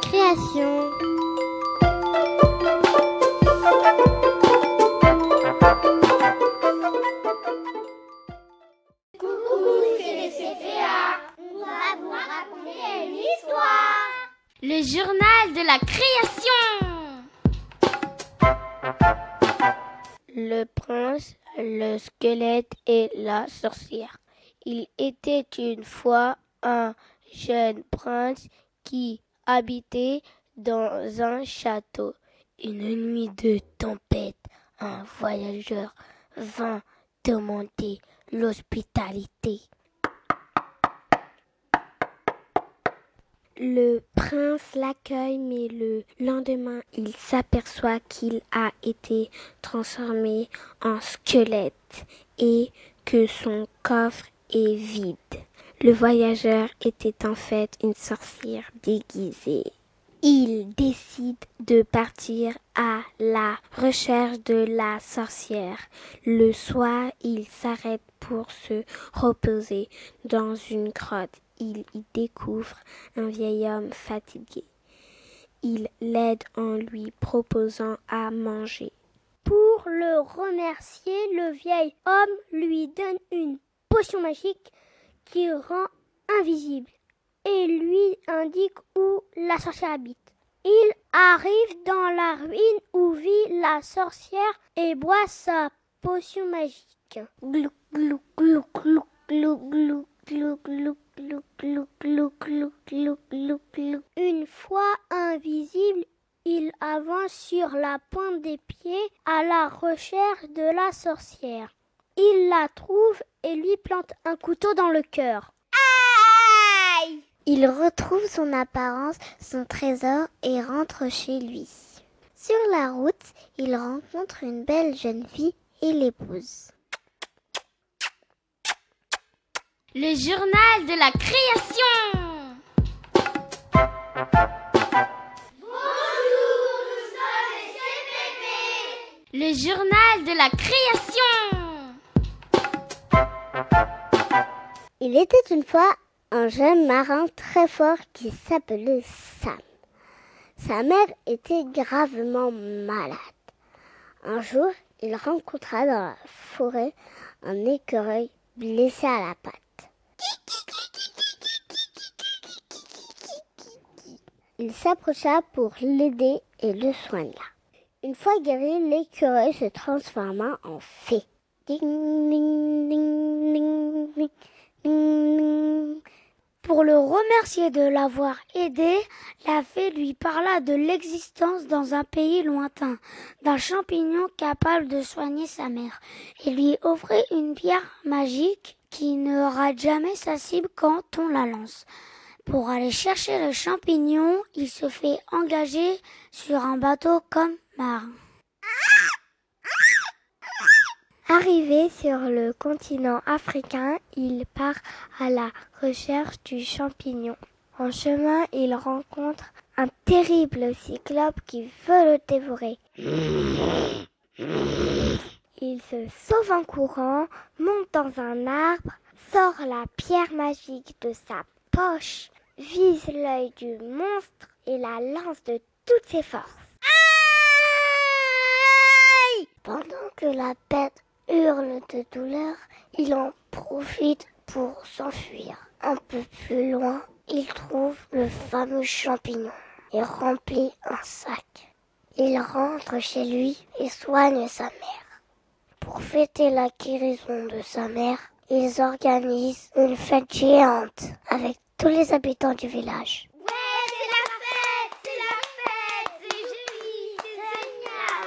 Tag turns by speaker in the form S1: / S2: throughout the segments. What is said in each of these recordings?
S1: Création. Va vous raconter une. Le journal de la création.
S2: Le prince, le squelette et la sorcière. Il était une fois un jeune prince qui habitait dans un château. Une nuit de tempête, un voyageur vint demander l'hospitalité. Le prince l'accueille, mais le lendemain, il s'aperçoit qu'il a été transformé en squelette et que son coffre est vide. Le voyageur était en fait une sorcière déguisée. Il décide de partir à la recherche de la sorcière. Le soir, il s'arrête pour se reposer dans une grotte. Il y découvre un vieil homme fatigué. Il l'aide en lui proposant à manger.
S3: Pour le remercier, le vieil homme lui donne une potion magique qui rend invisible et lui indique où la sorcière habite. Il arrive dans la ruine où vit la sorcière et boit sa potion magique.
S2: Glou, glou, glou, glou, glou, glou, glou, glou.
S3: Une fois invisible, il avance sur la pointe des pieds à la recherche de la sorcière. Il la trouve et lui plante un couteau dans le cœur. Aïe
S2: Il retrouve son apparence, son trésor et rentre chez lui. Sur la route, il rencontre une belle jeune fille et l'épouse.
S1: Le journal de la création. Le journal de la création.
S2: Il était une fois un jeune marin très fort qui s'appelait Sam. Sa mère était gravement malade. Un jour, il rencontra dans la forêt un écureuil blessé à la patte. Il s'approcha pour l'aider et le soigna. Une fois guéri, l'écureuil se transforma en fée.
S3: Pour le remercier de l'avoir aidé, la fée lui parla de l'existence dans un pays lointain d'un champignon capable de soigner sa mère et lui offrit une pierre magique qui ne rate jamais sa cible quand on la lance. Pour aller chercher le champignon, il se fait engager sur un bateau comme marin.
S2: Arrivé sur le continent africain, il part à la recherche du champignon. En chemin, il rencontre un terrible cyclope qui veut le dévorer. Il se sauve en courant, monte dans un arbre, sort la pierre magique de sa poche, vise l'œil du monstre et la lance de toutes ses forces. Pendant que la bête hurle de douleur, il en profite pour s'enfuir. Un peu plus loin, il trouve le fameux champignon et remplit un sac. Il rentre chez lui et soigne sa mère. Pour fêter la guérison de sa mère, ils organisent une fête géante avec tous les habitants du village.
S1: Ouais, c'est la fête, c'est la fête, c'est joli, c'est génial.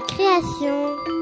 S4: création.